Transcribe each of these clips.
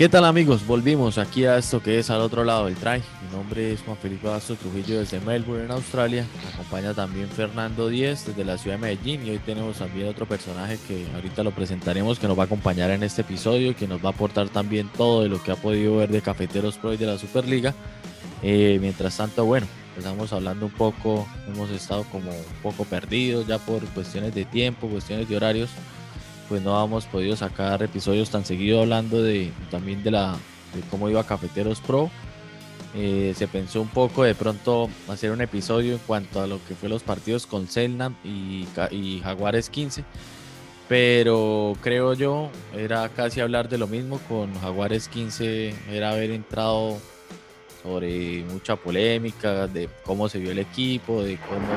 ¿Qué tal amigos? Volvimos aquí a esto que es al otro lado del traje. Mi nombre es Juan Felipe Basto Trujillo desde Melbourne, en Australia. Me acompaña también Fernando Díez desde la ciudad de Medellín y hoy tenemos también otro personaje que ahorita lo presentaremos que nos va a acompañar en este episodio que nos va a aportar también todo de lo que ha podido ver de Cafeteros Pro y de la Superliga. Eh, mientras tanto, bueno, estamos hablando un poco, hemos estado como un poco perdidos ya por cuestiones de tiempo, cuestiones de horarios pues no hemos podido sacar episodios tan seguidos hablando de también de la de cómo iba Cafeteros Pro. Eh, se pensó un poco de pronto hacer un episodio en cuanto a lo que fue los partidos con Selnam y, Jaguares 15. Pero creo yo, era casi hablar de lo mismo con Jaguares 15, era haber entrado sobre mucha polémica de cómo se vio el equipo, de cómo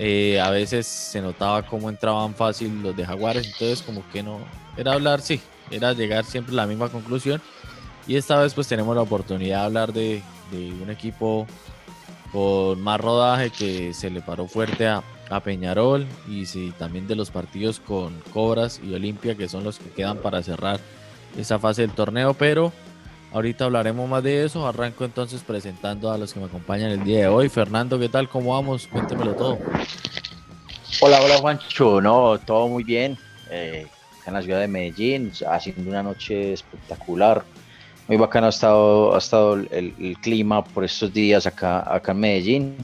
eh, a veces se notaba cómo entraban fácil los de Jaguares, entonces como que no, era hablar, sí, era llegar siempre a la misma conclusión. Y esta vez pues tenemos la oportunidad de hablar de, un equipo con más rodaje que se le paró fuerte a, Peñarol y sí, también de los partidos con Cobras y Olimpia que son los que quedan para cerrar esa fase del torneo, pero Ahorita hablaremos más de eso. Arranco entonces presentando a los que me acompañan el día de hoy. Fernando, ¿qué tal? ¿Cómo vamos? Cuéntemelo todo. Hola, hola Juancho. No, todo muy bien. Eh, en la ciudad de Medellín, haciendo una noche espectacular. Muy bacano ha estado, ha estado el, clima por estos días acá, acá en Medellín.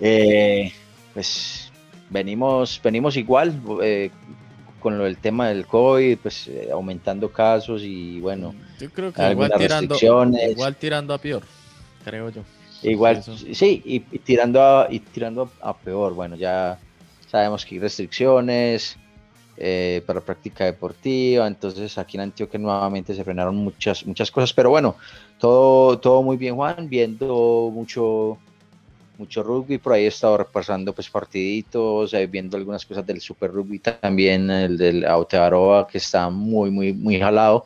Eh, pues venimos, venimos igual, eh, con lo del tema del COVID, pues eh, aumentando casos y bueno. Yo creo que igual tirando, igual tirando a peor, creo yo. Igual, sí, y, tirando a, y tirando a peor. Bueno, ya sabemos que hay restricciones eh, para práctica deportiva, entonces aquí en Antioquia nuevamente se frenaron muchas, muchas cosas, pero bueno, todo, todo muy bien, Juan, viendo mucho mucho rugby, por ahí he estado repasando pues partiditos, eh, viendo algunas cosas del Super Rugby, también el del Aotearoa que está muy, muy, muy jalado,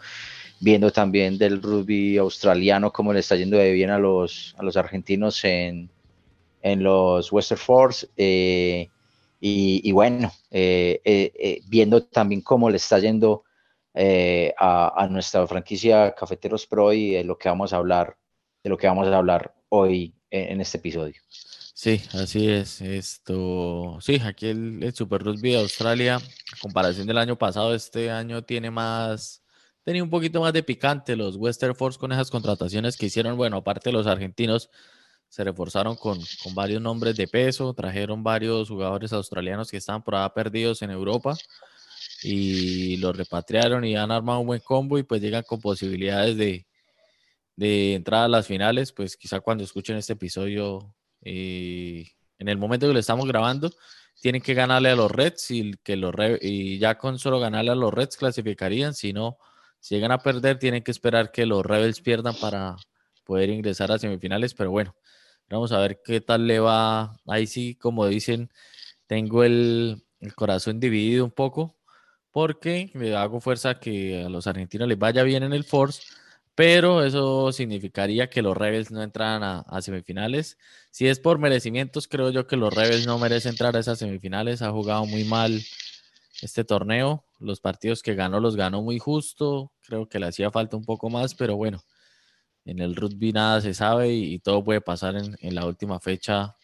viendo también del rugby australiano, cómo le está yendo de bien a los, a los argentinos en, en los Western Force, eh, y, bueno, eh, viendo también cómo le está yendo a, a, nuestra franquicia Cafeteros Pro y de lo que vamos a hablar, de lo que vamos a hablar hoy en este episodio. Sí, así es. Esto, sí, aquí el, Super Rugby de Australia, comparación del año pasado, este año tiene más, tenía un poquito más de picante los Western Force con esas contrataciones que hicieron. Bueno, aparte los argentinos se reforzaron con, con varios nombres de peso, trajeron varios jugadores australianos que estaban por ahí perdidos en Europa y los repatriaron y han armado un buen combo y pues llegan con posibilidades de, de entrar a las finales, pues quizá cuando escuchen este episodio, eh, en el momento que lo estamos grabando, tienen que ganarle a los Reds y, que los y ya con solo ganarle a los Reds clasificarían, si no, si llegan a perder, tienen que esperar que los Rebels pierdan para poder ingresar a semifinales, pero bueno, vamos a ver qué tal le va. Ahí sí, como dicen, tengo el, el corazón dividido un poco porque le hago fuerza que a los argentinos les vaya bien en el Force pero eso significaría que los Rebels no entraran a, semifinales. Si es por merecimientos, creo yo que los Rebels no merecen entrar a esas semifinales. Ha jugado muy mal este torneo. Los partidos que ganó los ganó muy justo. Creo que le hacía falta un poco más, pero bueno, en el rugby nada se sabe y, todo puede pasar en, la última fecha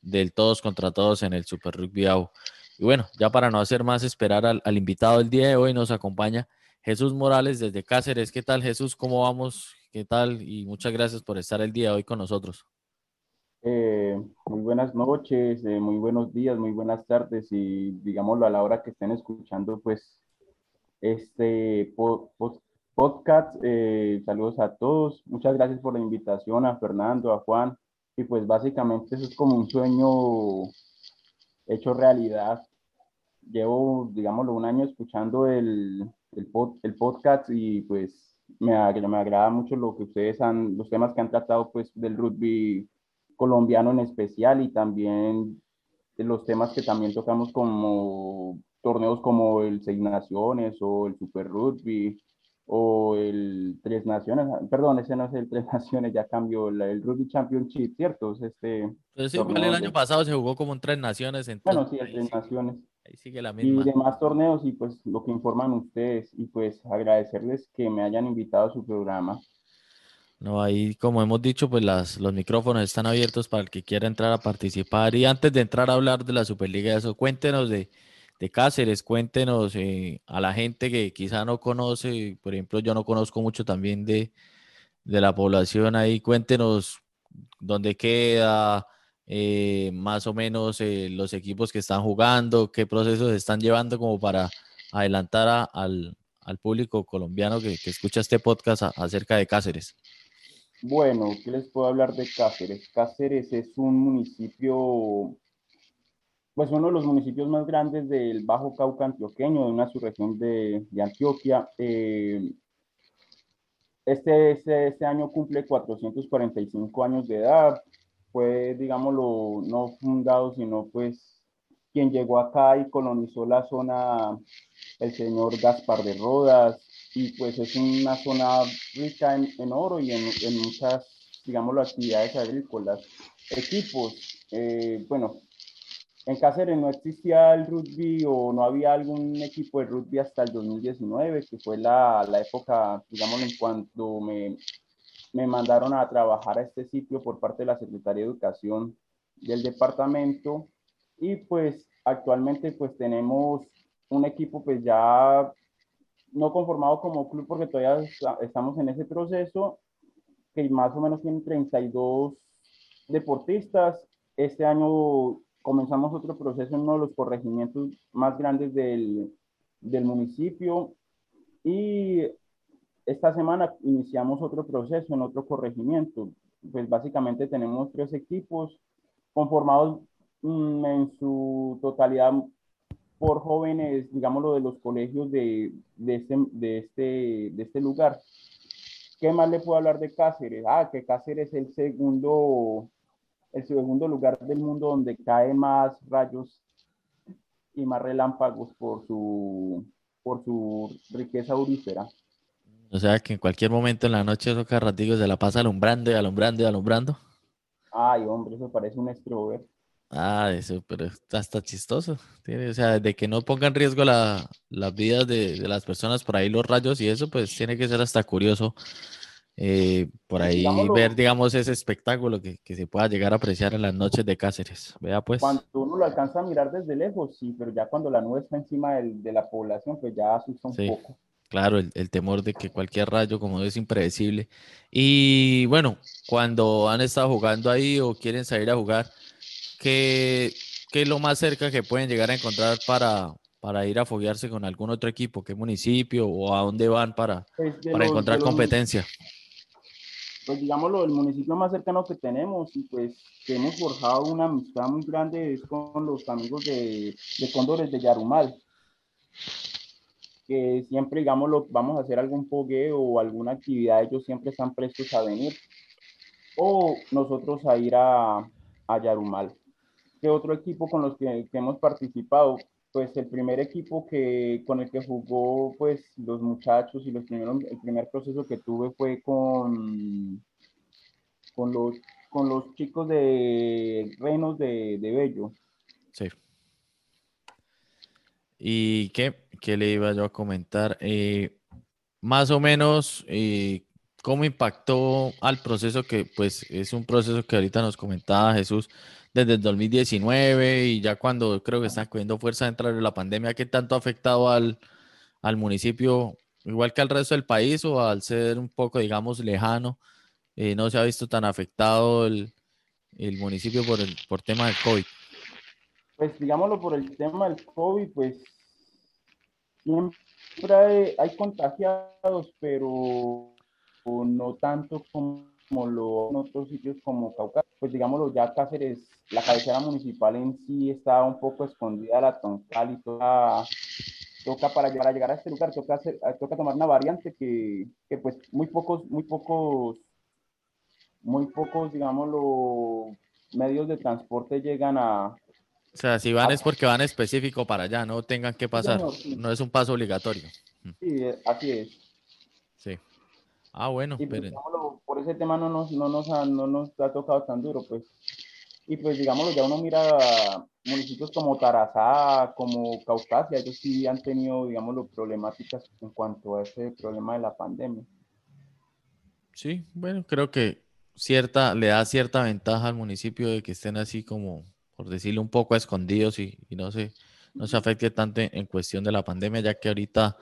del todos contra todos en el Super Rugby AU. Y bueno, ya para no hacer más esperar al, invitado del día de hoy, nos acompaña Jesús Morales desde Cáceres. ¿Qué tal Jesús? ¿Cómo vamos? ¿Qué tal? Y muchas gracias por estar el día de hoy con nosotros. Eh, muy buenas noches, eh, muy buenos días, muy buenas tardes y digámoslo a la hora que estén escuchando pues este podcast. Eh, saludos a todos. Muchas gracias por la invitación a Fernando, a Juan. Y pues básicamente eso es como un sueño hecho realidad. Llevo, digámoslo, un año escuchando el, el, el podcast y pues me, me agrada mucho lo que ustedes han, los temas que han tratado pues del rugby colombiano en especial y también de los temas que también tocamos como torneos como el Seis Naciones o el Super Rugby, o el Tres Naciones, perdón, ese no es el Tres Naciones, ya cambió el Rugby Championship, ¿cierto? Es este pues sí, el año pasado se jugó como un Tres Naciones. Entonces, bueno, sí, el Tres Naciones. Ahí sigue la misma. Y demás torneos y pues lo que informan ustedes y pues agradecerles que me hayan invitado a su programa. No, ahí como hemos dicho, pues las, los micrófonos están abiertos para el que quiera entrar a participar. Y antes de entrar a hablar de la Superliga, eso, cuéntenos de, de Cáceres, cuéntenos eh, a la gente que quizá no conoce, por ejemplo, yo no conozco mucho también de, de la población ahí, cuéntenos dónde queda, eh, más o menos eh, los equipos que están jugando, qué procesos están llevando como para adelantar al, al, público colombiano que, que, escucha este podcast acerca de Cáceres. Bueno, ¿qué les puedo hablar de Cáceres? Cáceres es un municipio pues uno de los municipios más grandes del Bajo Cauca antioqueño, de una subregión de, de Antioquia. Eh, este, este, este, año cumple 445 años de edad. Fue, digámoslo, no fundado, sino pues quien llegó acá y colonizó la zona, el señor Gaspar de Rodas, y pues es una zona rica en, en oro y en, en, muchas, digámoslo, actividades agrícolas. Equipos, eh, bueno, en Cáceres no existía el rugby o no había algún equipo de rugby hasta el 2019, que fue la, la época, digamos, en cuanto me, me mandaron a trabajar a este sitio por parte de la Secretaría de Educación del departamento. Y pues actualmente pues tenemos un equipo pues ya no conformado como club porque todavía estamos en ese proceso, que más o menos tiene 32 deportistas. Este año comenzamos otro proceso en uno de los corregimientos más grandes del, del municipio y esta semana iniciamos otro proceso en otro corregimiento. Pues básicamente tenemos tres equipos conformados mm, en su totalidad por jóvenes, digámoslo, de los colegios de, de, este, de, este, de este lugar. ¿Qué más le puedo hablar de Cáceres? Ah, que Cáceres es el segundo el segundo lugar del mundo donde caen más rayos y más relámpagos por su, por su riqueza aurífera. O sea que en cualquier momento en la noche esos carratigos se la pasa alumbrando y alumbrando y alumbrando. Ay, hombre, eso parece un extrovert. Ah, eso, pero está, está chistoso. o sea, de que no ponga en riesgo la, las vidas de, de, las personas por ahí los rayos y eso, pues tiene que ser hasta curioso eh, por ahí ver, digamos, ese espectáculo que, que, se pueda llegar a apreciar en las noches de Cáceres. Vea, pues. Cuando uno lo alcanza a mirar desde lejos, sí, pero ya cuando la nube está encima del, de la población, pues ya asusta un sí, poco. Claro, el, el, temor de que cualquier rayo, como es impredecible. Y bueno, cuando han estado jugando ahí o quieren salir a jugar, ¿qué, qué es lo más cerca que pueden llegar a encontrar para, para ir a foguearse con algún otro equipo? ¿Qué municipio o a dónde van para, pues para los, encontrar competencia? Pues digámoslo, el municipio más cercano que tenemos y pues que hemos forjado una amistad muy grande es con los amigos de, de Cóndores de Yarumal. Que siempre, digámoslo, vamos a hacer algún fogueo o alguna actividad, ellos siempre están prestos a venir. O nosotros a ir a, a Yarumal. ¿Qué otro equipo con los que, que hemos participado? Pues el primer equipo que con el que jugó pues los muchachos y los primeros el primer proceso que tuve fue con con los con los chicos de Reinos de, de Bello. Sí. ¿Y qué, qué le iba yo a comentar? Eh, más o menos, eh, ¿cómo impactó al proceso que, pues, es un proceso que ahorita nos comentaba Jesús, desde el 2019 y ya cuando creo que están cogiendo fuerza dentro de la pandemia, ¿qué tanto ha afectado al, al municipio, igual que al resto del país o al ser un poco, digamos, lejano? Eh, no se ha visto tan afectado el, el municipio por el por tema del COVID. Pues digámoslo por el tema del COVID, pues siempre hay, contagiados, pero no tanto como como lo en otros sitios como Cauca, pues digámoslo, ya Cáceres, la cabecera municipal en sí está un poco escondida, la Toncal y toda, toca para llegar, a llegar a este lugar, toca, hacer, toca tomar una variante que, que pues muy pocos, muy pocos, muy pocos, digámoslo, medios de transporte llegan a, o sea, si van es porque van específico para allá, no tengan que pasar. No es un paso obligatorio. Sí, así es. Ah, bueno, y pues, digámoslo, por ese tema no nos, no, nos ha, no nos ha tocado tan duro, pues. Y pues, digámoslo, ya uno mira municipios como Tarazá, como Caucasia, ellos sí han tenido, digámoslo, problemáticas en cuanto a ese problema de la pandemia. Sí, bueno, creo que cierta, le da cierta ventaja al municipio de que estén así como, por decirlo un poco escondidos y, y no se, no se afecte tanto en, en cuestión de la pandemia, ya que ahorita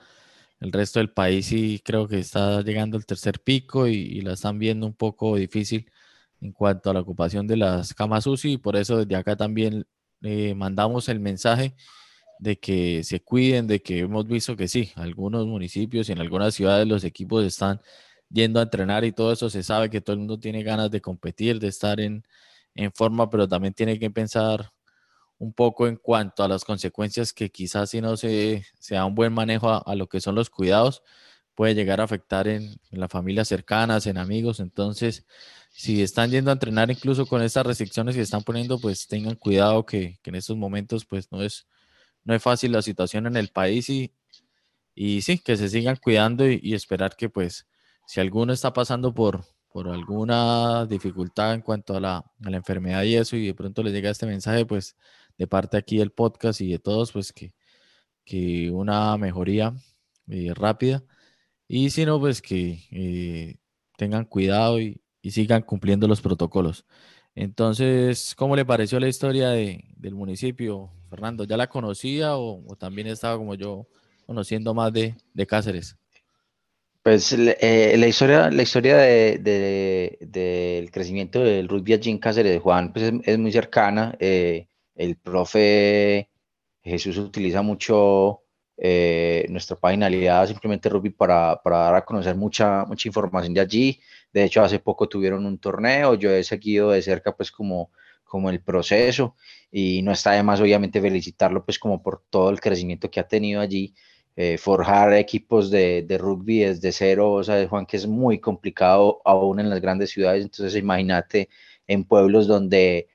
el resto del país sí creo que está llegando el tercer pico y, y la están viendo un poco difícil en cuanto a la ocupación de las camas UCI y por eso desde acá también eh, mandamos el mensaje de que se cuiden, de que hemos visto que sí, algunos municipios y en algunas ciudades los equipos están yendo a entrenar y todo eso, se sabe que todo el mundo tiene ganas de competir, de estar en, en forma, pero también tiene que pensar un poco en cuanto a las consecuencias que quizás si no se, se da un buen manejo a, lo que son los cuidados, puede llegar a afectar en, en las familias cercanas, en amigos. Entonces, si están yendo a entrenar incluso con estas restricciones que están poniendo, pues tengan cuidado que, en estos momentos pues no es, no es fácil la situación en el país y, y sí, que se sigan cuidando y, esperar que pues si alguno está pasando por, por alguna dificultad en cuanto a la, la, enfermedad y eso, y de pronto les llega este mensaje, pues de parte aquí del podcast y de todos, pues que, que una mejoría eh, rápida. Y si no, pues que eh, tengan cuidado y, sigan cumpliendo los protocolos. Entonces, ¿cómo le pareció la historia de, del municipio, Fernando? ¿Ya la conocía o, también estaba como yo conociendo más de, de Cáceres? Pues eh, la historia, la historia del de, de, crecimiento del rugby allí en Cáceres de Juan pues es, muy cercana. El profe Jesús utiliza mucho eh, nuestra página aliada simplemente rugby para, para, dar a conocer mucha, mucha información de allí. De hecho, hace poco tuvieron un torneo, yo he seguido de cerca pues como, como el proceso y no está de más obviamente felicitarlo pues como por todo el crecimiento que ha tenido allí eh, forjar equipos de, de, rugby desde cero, o sea, Juan, que es muy complicado aún en las grandes ciudades, entonces imagínate en pueblos donde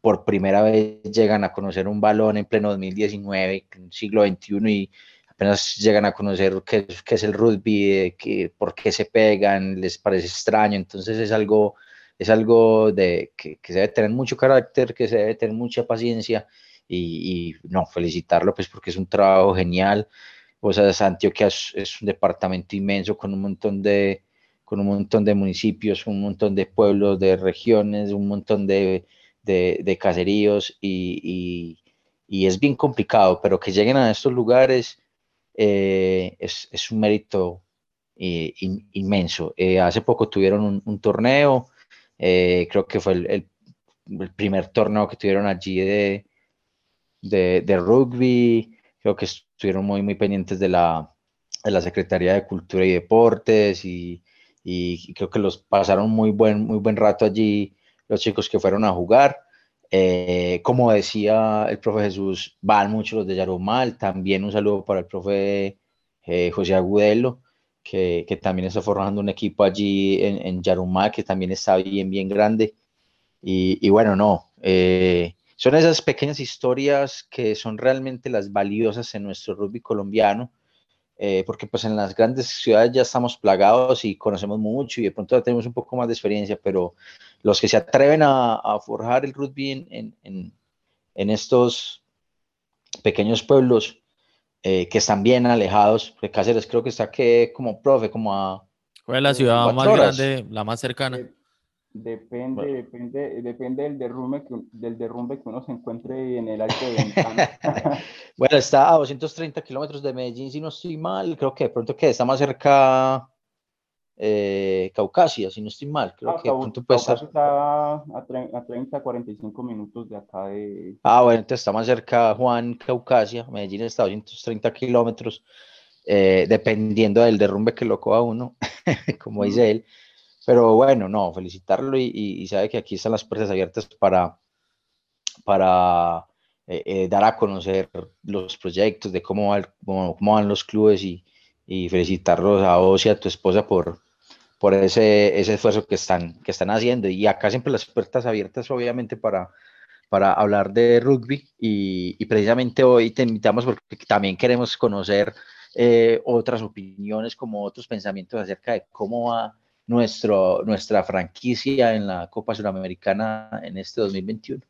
por primera vez llegan a conocer un balón en pleno 2019, en siglo XXI, y apenas llegan a conocer qué, qué es el rugby, qué, por qué se pegan, les parece extraño, entonces es algo, es algo de, que, que se debe tener mucho carácter, que se debe tener mucha paciencia, y, y no, felicitarlo pues porque es un trabajo genial, o sea, Antioquia es, es, un departamento inmenso con un montón de con un montón de municipios, un montón de pueblos, de regiones, un montón de, de, de caseríos y, y, es bien complicado, pero que lleguen a estos lugares eh, es, es, un mérito eh, in, inmenso. Eh, hace poco tuvieron un, torneo, eh, creo que fue el, el, el, primer torneo que tuvieron allí de, de, de rugby, creo que estuvieron muy, muy pendientes de la, de la Secretaría de Cultura y Deportes y, y, creo que los pasaron muy buen, muy buen rato allí los chicos que fueron a jugar. Eh, como decía el profe Jesús, van muchos los de Yarumal. También un saludo para el profe eh, José Agudelo, que, que, también está formando un equipo allí en, en Yarumal, que también está bien, bien grande. Y, y bueno, no, eh, son esas pequeñas historias que son realmente las valiosas en nuestro rugby colombiano, eh, porque pues en las grandes ciudades ya estamos plagados y conocemos mucho y de pronto ya tenemos un poco más de experiencia, pero los que se atreven a, a forjar el rugby en, en, en, estos pequeños pueblos eh, que están bien alejados, de Cáceres creo que está que como profe, como a... ¿Cuál es la ciudad más horas? grande, la más cercana? Eh, Depende, bueno. depende, depende del derrumbe, que, del derrumbe que uno se encuentre en el alto de Ventana. bueno, está a 230 kilómetros de Medellín, si no estoy mal. Creo que de pronto que está más cerca eh, Caucasia, si no estoy mal. Creo ah, que pronto puede estar... está a, 30, 45 minutos de acá de... Ah, bueno, entonces está más cerca Juan, Caucasia. Medellín está a 230 kilómetros, eh, dependiendo del derrumbe que lo coja uno, como dice él. Pero bueno, no, felicitarlo y, y, y, sabe que aquí están las puertas abiertas para, para eh, eh, dar a conocer los proyectos, de cómo, va el, cómo, cómo, van los clubes y, y felicitarlos a vos y a tu esposa por, por ese, ese esfuerzo que están, que están haciendo. Y acá siempre las puertas abiertas, obviamente, para, para hablar de rugby y, y precisamente hoy te invitamos porque también queremos conocer eh, otras opiniones, como otros pensamientos acerca de cómo va nuestro, nuestra franquicia en la Copa Suramericana en este 2021.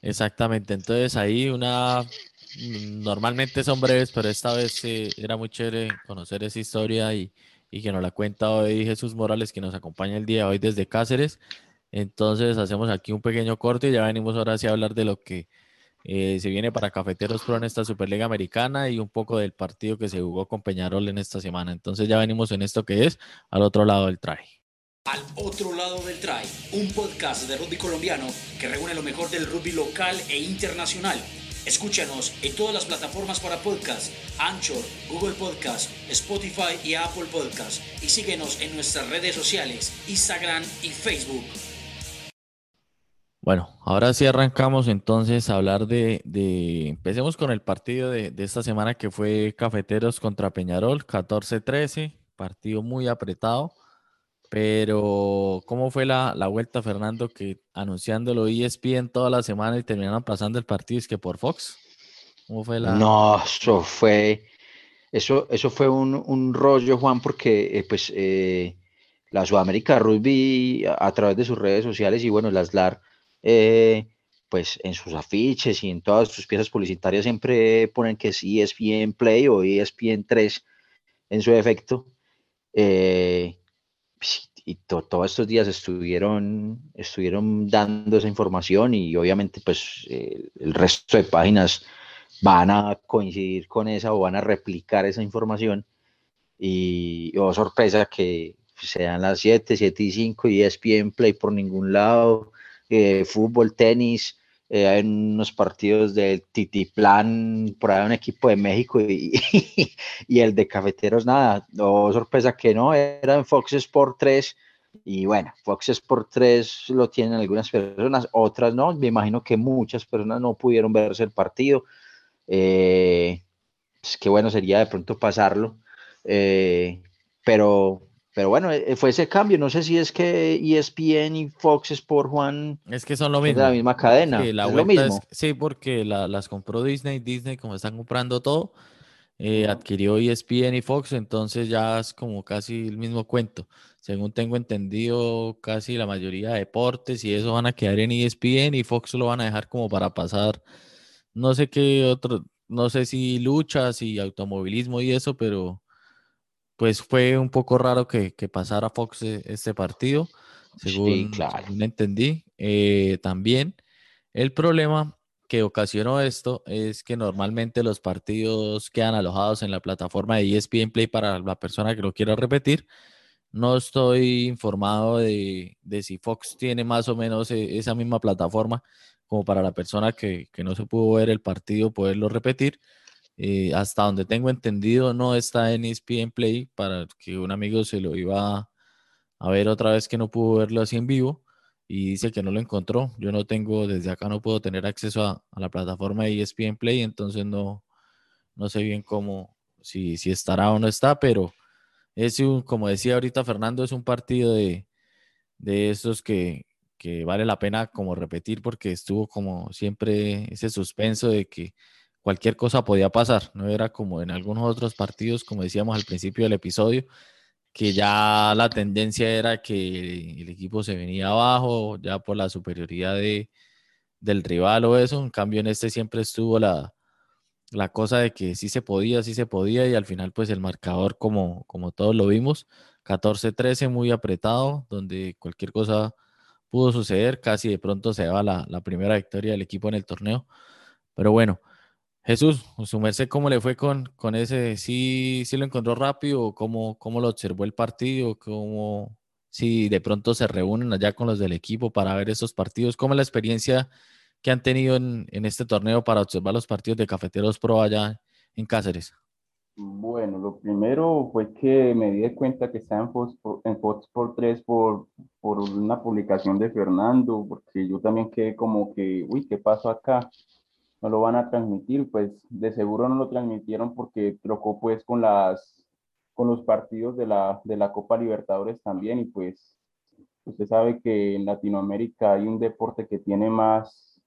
Exactamente, entonces ahí una, normalmente son breves, pero esta vez era muy chévere conocer esa historia y, y que nos la cuenta hoy Jesús Morales, que nos acompaña el día de hoy desde Cáceres. Entonces hacemos aquí un pequeño corte y ya venimos ahora sí a hablar de lo que eh, se viene para Cafeteros Pro en esta Superliga Americana y un poco del partido que se jugó con Peñarol en esta semana. Entonces ya venimos en esto que es al otro lado del try. Al otro lado del try, un podcast de rugby colombiano que reúne lo mejor del rugby local e internacional. Escúchanos en todas las plataformas para podcast, Anchor, Google Podcast, Spotify y Apple Podcast. Y síguenos en nuestras redes sociales, Instagram y Facebook. Bueno, ahora sí arrancamos entonces a hablar de, empecemos con el partido de, esta semana que fue Cafeteros contra Peñarol, 14-13, partido muy apretado, pero ¿cómo fue la, vuelta, Fernando, que anunciándolo ESPN toda la semana y terminaron pasando el partido, es que por Fox? ¿Cómo fue la...? No, eso fue, eso, eso fue un, rollo, Juan, porque eh, pues eh, la Sudamérica Rugby a, través de sus redes sociales y bueno, las LAR eh, pues en sus afiches y en todas sus piezas publicitarias siempre ponen que es ESPN Play o ESPN 3 en su efecto. Eh, y todos estos días estuvieron, estuvieron dando esa información y obviamente pues eh, el resto de páginas van a coincidir con esa o van a replicar esa información. Y oh, sorpresa que sean las 7, 7 y 5 y ESPN Play por ningún lado. Eh, fútbol, tenis, eh, hay unos partidos del Titiplan, por ahí un equipo de México y, y, el de Cafeteros, nada, no sorpresa que no, era en Fox Sport 3 y bueno, Fox Sport 3 lo tienen algunas personas, otras no, me imagino que muchas personas no pudieron verse el partido, eh, pues qué bueno sería de pronto pasarlo, pero pero bueno, eh, fue ese cambio. No sé si es que ESPN y Fox Sport Juan. Es que son lo mismo. De la misma cadena. Sí, la lo mismo. sí, porque las compró Disney. Disney, como están comprando todo, eh, adquirió ESPN y Fox. Entonces ya es como casi el mismo cuento. Según tengo entendido, casi la mayoría de deportes y eso van a quedar en ESPN y Fox lo van a dejar como para pasar. No sé qué otro. No sé si luchas y automovilismo y eso, pero pues fue un poco raro que, pasara Fox e, este partido, según, entendí. Eh, también el problema que ocasionó esto es que normalmente los partidos quedan alojados en la plataforma de ESPN Play para la persona que lo quiera repetir. No estoy informado de, si Fox tiene más o menos e, esa misma plataforma como para la persona que, que no se pudo ver el partido poderlo repetir. Eh, hasta donde tengo entendido, no está en ESPN Play para que un amigo se lo iba a ver otra vez que no pudo verlo así en vivo y dice que no lo encontró. Yo no tengo, desde acá no puedo tener acceso a, la plataforma de ESPN Play, entonces no, no sé bien cómo, si, si estará o no está, pero es un, como decía ahorita Fernando, es un partido de, de esos que, que vale la pena como repetir porque estuvo como siempre ese suspenso de que cualquier cosa podía pasar, no era como en algunos otros partidos, como decíamos al principio del episodio, que ya la tendencia era que el equipo se venía abajo, ya por la superioridad de, del rival o eso, en cambio en este siempre estuvo la, la cosa de que sí se podía, sí se podía y al final pues el marcador como, como todos lo vimos, 14-13 muy apretado, donde cualquier cosa pudo suceder, casi de pronto se daba la, la primera victoria del equipo en el torneo, pero bueno, Jesús, su merced, ¿cómo le fue con, con ese? ¿Sí, ¿Sí lo encontró rápido? ¿Cómo, ¿Cómo lo observó el partido? ¿Cómo, si de pronto se reúnen allá con los del equipo para ver esos partidos? ¿Cómo es la experiencia que han tenido en, en este torneo para observar los partidos de Cafeteros Pro allá en Cáceres? Bueno, lo primero fue que me di cuenta que estaba en Fox, por 3 por, por una publicación de Fernando, porque yo también quedé como que, uy, ¿qué pasó acá? No lo van a transmitir, pues de seguro no lo transmitieron porque trocó pues con las con los partidos de la, de la Copa Libertadores también y pues usted sabe que en Latinoamérica hay un deporte que tiene más,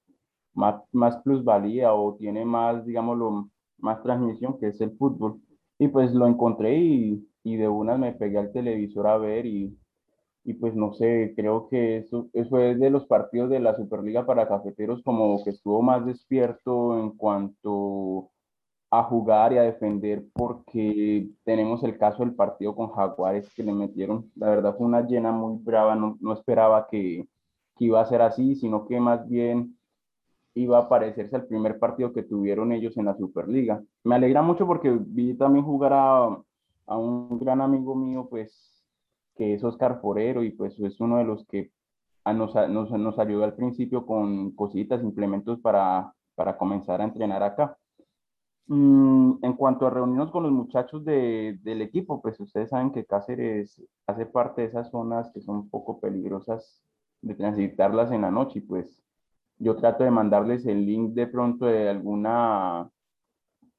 más, más plusvalía o tiene más, digámoslo, más transmisión que es el fútbol. Y pues lo encontré y, y de una me pegué al televisor a ver y, y pues no sé, creo que eso, eso es de los partidos de la Superliga para cafeteros como que estuvo más despierto en cuanto a jugar y a defender porque tenemos el caso del partido con Jaguares que le metieron, la verdad fue una llena muy brava, no, no esperaba que, que iba a ser así, sino que más bien iba a parecerse al primer partido que tuvieron ellos en la Superliga. Me alegra mucho porque vi también jugar a, a un gran amigo mío, pues, que es Oscar Forero y pues es uno de los que nos, nos, nos ayudó al principio con cositas, implementos para, para comenzar a entrenar acá. Mm, en cuanto a reunirnos con los muchachos de, del equipo, pues ustedes saben que Cáceres hace parte de esas zonas que son un poco peligrosas de transitarlas en la noche y pues yo trato de mandarles el link de pronto de alguna,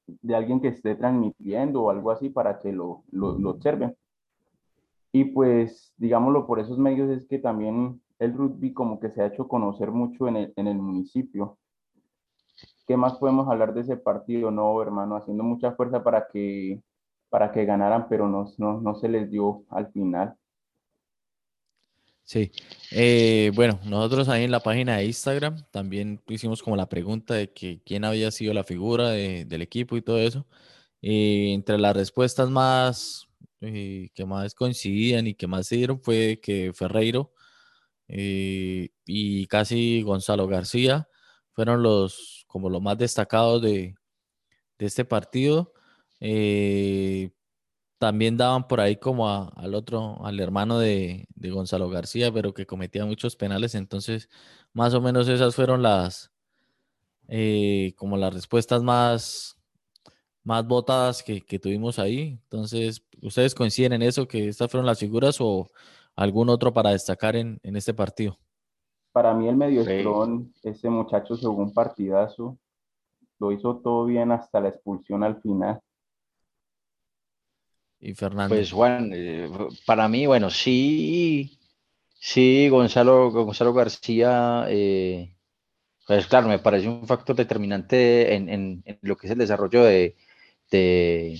de alguien que esté transmitiendo o algo así para que lo, lo, lo observen. Y pues, digámoslo, por esos medios es que también el rugby como que se ha hecho conocer mucho en el, en el municipio. ¿Qué más podemos hablar de ese partido? No, hermano, haciendo mucha fuerza para que, para que ganaran, pero no, no, no se les dio al final. Sí, eh, bueno, nosotros ahí en la página de Instagram también hicimos como la pregunta de que quién había sido la figura de, del equipo y todo eso. Y entre las respuestas más que más coincidían y que más se dieron fue que Ferreiro eh, y casi Gonzalo García fueron los como los más destacados de, de este partido. Eh, también daban por ahí como al otro, al hermano de, de, Gonzalo García, pero que cometía muchos penales. Entonces, más o menos esas fueron las, eh, como las respuestas más, más votadas que, que, tuvimos ahí. Entonces, ¿ustedes coinciden en eso, que estas fueron las figuras o algún otro para destacar en, en este partido? Para mí el medio sí. ese muchacho se jugó un partidazo, lo hizo todo bien hasta la expulsión al final. Y Fernando. Pues Juan, eh, para mí, bueno, sí, sí, Gonzalo, Gonzalo García, eh, pues claro, me parece un factor determinante en, en, en lo que es el desarrollo de, de,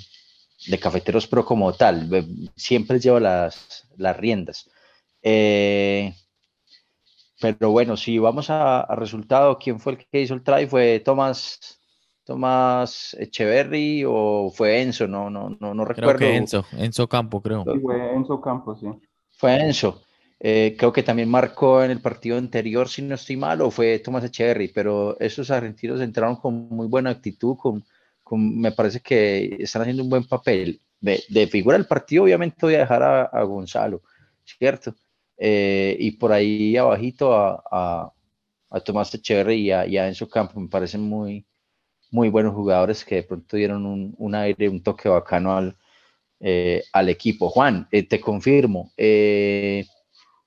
de, Cafeteros Pro como tal. Siempre lleva las, las riendas. Eh, pero bueno, si vamos a, a, resultado, ¿quién fue el que hizo el try? ¿Fue Tomás, Tomás Echeverry o fue Enzo? No, no, no, no recuerdo. Creo que Enzo, Enzo Campo, creo. Sí, fue Enzo Campo, sí. Fue Enzo. Eh, creo que también marcó en el partido anterior, si no estoy mal, o fue Tomás Echeverry, pero esos argentinos entraron con muy buena actitud, con, me parece que están haciendo un buen papel. De, figura del partido, obviamente voy a dejar a, Gonzalo, ¿cierto? Eh, y por ahí abajito a, a, a Tomás Echeverry y y a, Enzo Campo me parecen muy, muy buenos jugadores que de pronto dieron un, un aire, un toque bacano al, eh, al equipo. Juan, eh, te confirmo,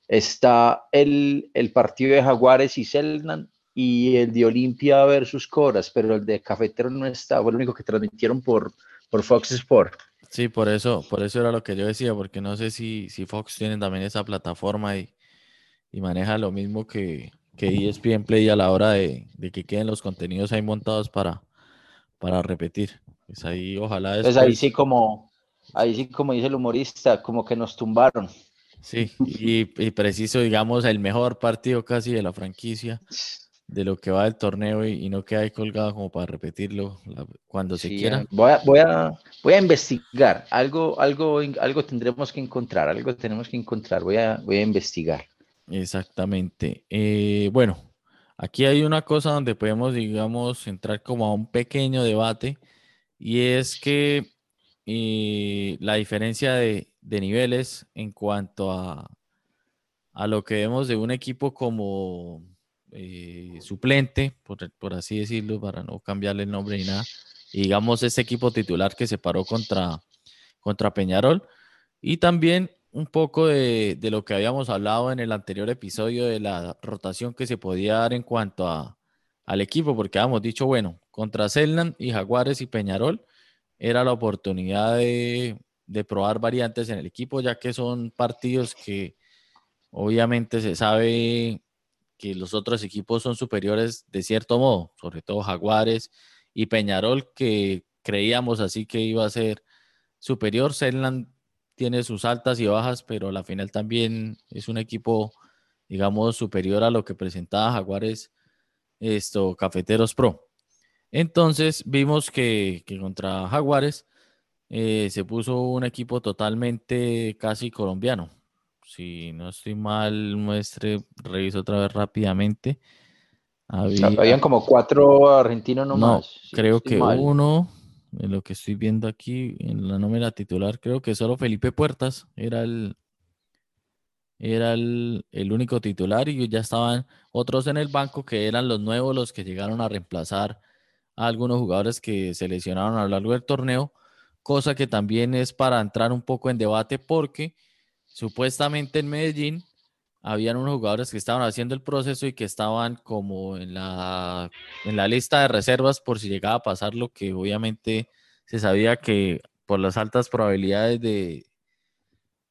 está el, el, partido de Jaguares y Selnan y el de Olimpia versus Coras, pero el de Cafetero no está, fue el único que transmitieron por, por Fox Sport. Sí, por eso, por eso era lo que yo decía, porque no sé si, si Fox tiene también esa plataforma y, y maneja lo mismo que, que ESPN Play a la hora de, de, que queden los contenidos ahí montados para, para repetir. Pues ahí ojalá después... Pues ahí sí como, ahí sí como dice el humorista, como que nos tumbaron. Sí, y, y preciso, digamos, el mejor partido casi de la franquicia de lo que va del torneo y, y, no queda ahí colgado como para repetirlo la, cuando se Sí, quiera. Voy a, voy, a, voy a investigar. Algo, algo, algo tendremos que encontrar. Algo tenemos que encontrar. Voy a, voy a investigar. Exactamente. Eh, bueno, aquí hay una cosa donde podemos, digamos, entrar como a un pequeño debate y es que eh, la diferencia de, de, niveles en cuanto a, a lo que vemos de un equipo como eh, suplente, por, por, así decirlo, para no cambiarle el nombre ni nada. Y digamos, este equipo titular que se paró contra, contra Peñarol. Y también un poco de, de, lo que habíamos hablado en el anterior episodio de la rotación que se podía dar en cuanto a, al equipo, porque habíamos dicho, bueno, contra Selnan y Jaguares y Peñarol era la oportunidad de, de probar variantes en el equipo, ya que son partidos que obviamente se sabe que los otros equipos son superiores de cierto modo, sobre todo Jaguares y Peñarol, que creíamos así que iba a ser superior. Selland tiene sus altas y bajas, pero la final también es un equipo, digamos, superior a lo que presentaba Jaguares, esto, Cafeteros Pro. Entonces vimos que, contra Jaguares eh, se puso un equipo totalmente casi colombiano. Si no estoy mal, muestre, reviso otra vez rápidamente. Habían como cuatro argentinos nomás. No, creo que uno, en lo que estoy viendo aquí, en la nómina titular, creo que solo Felipe Puertas era el, era el, el, único titular y ya estaban otros en el banco que eran los nuevos, los que llegaron a reemplazar a algunos jugadores que se lesionaron a lo largo del torneo, cosa que también es para entrar un poco en debate porque supuestamente en Medellín habían unos jugadores que estaban haciendo el proceso y que estaban como en la, en la lista de reservas por si llegaba a pasar lo que obviamente se sabía que por las altas probabilidades de,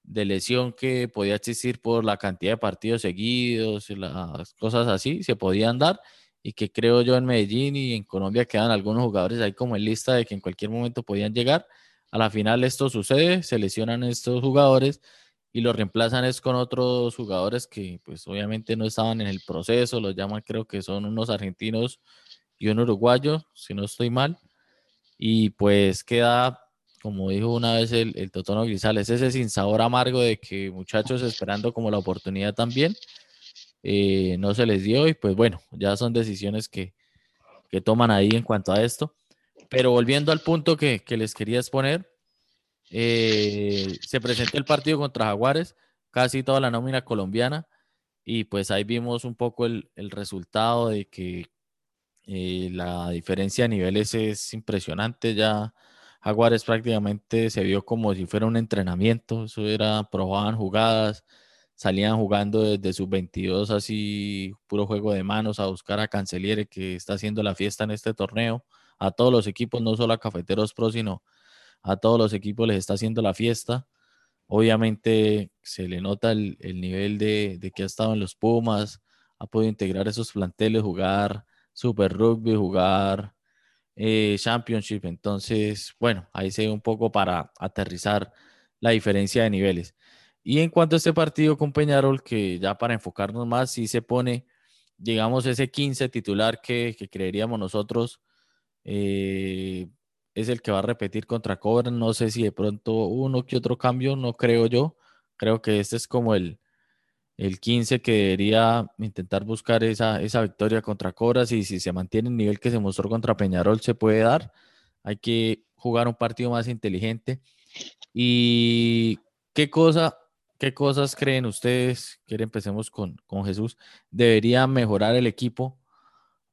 de lesión que podía existir por la cantidad de partidos seguidos, y las cosas así, se podían dar y que creo yo en Medellín y en Colombia quedan algunos jugadores ahí como en lista de que en cualquier momento podían llegar. A la final esto sucede, se lesionan estos jugadores y lo reemplazan es con otros jugadores que pues obviamente no estaban en el proceso, los llaman creo que son unos argentinos y un uruguayo, si no estoy mal, y pues queda, como dijo una vez el, el Totono Grisales, ese sin sabor amargo de que muchachos esperando como la oportunidad también, eh, no se les dio y pues bueno, ya son decisiones que, que toman ahí en cuanto a esto. Pero volviendo al punto que, que les quería exponer, eh, se presentó el partido contra Jaguares, casi toda la nómina colombiana, y pues ahí vimos un poco el, resultado de que eh, la diferencia de niveles es impresionante. Ya Jaguares prácticamente se vio como si fuera un entrenamiento, eso era, probaban jugadas, salían jugando desde sus 22 así, puro juego de manos, a buscar a Canceliere que está haciendo la fiesta en este torneo, a todos los equipos, no solo a Cafeteros Pro, sino a todos los equipos les está haciendo la fiesta. Obviamente se le nota el, nivel de, que ha estado en los Pumas, ha podido integrar esos planteles, jugar Super Rugby, jugar eh, Championship. Entonces, bueno, ahí se ve un poco para aterrizar la diferencia de niveles. Y en cuanto a este partido con Peñarol, que ya para enfocarnos más, si se pone, digamos, ese 15 titular que, creeríamos nosotros. Eh, es el que va a repetir contra Cobra. No sé si de pronto uno que otro cambio, no creo yo. Creo que este es como el, el 15 que debería intentar buscar esa, esa victoria contra Cobras y si se mantiene el nivel que se mostró contra Peñarol se puede dar. Hay que jugar un partido más inteligente. ¿Y qué cosa, qué cosas creen ustedes? Que empecemos con, con Jesús. Debería mejorar el equipo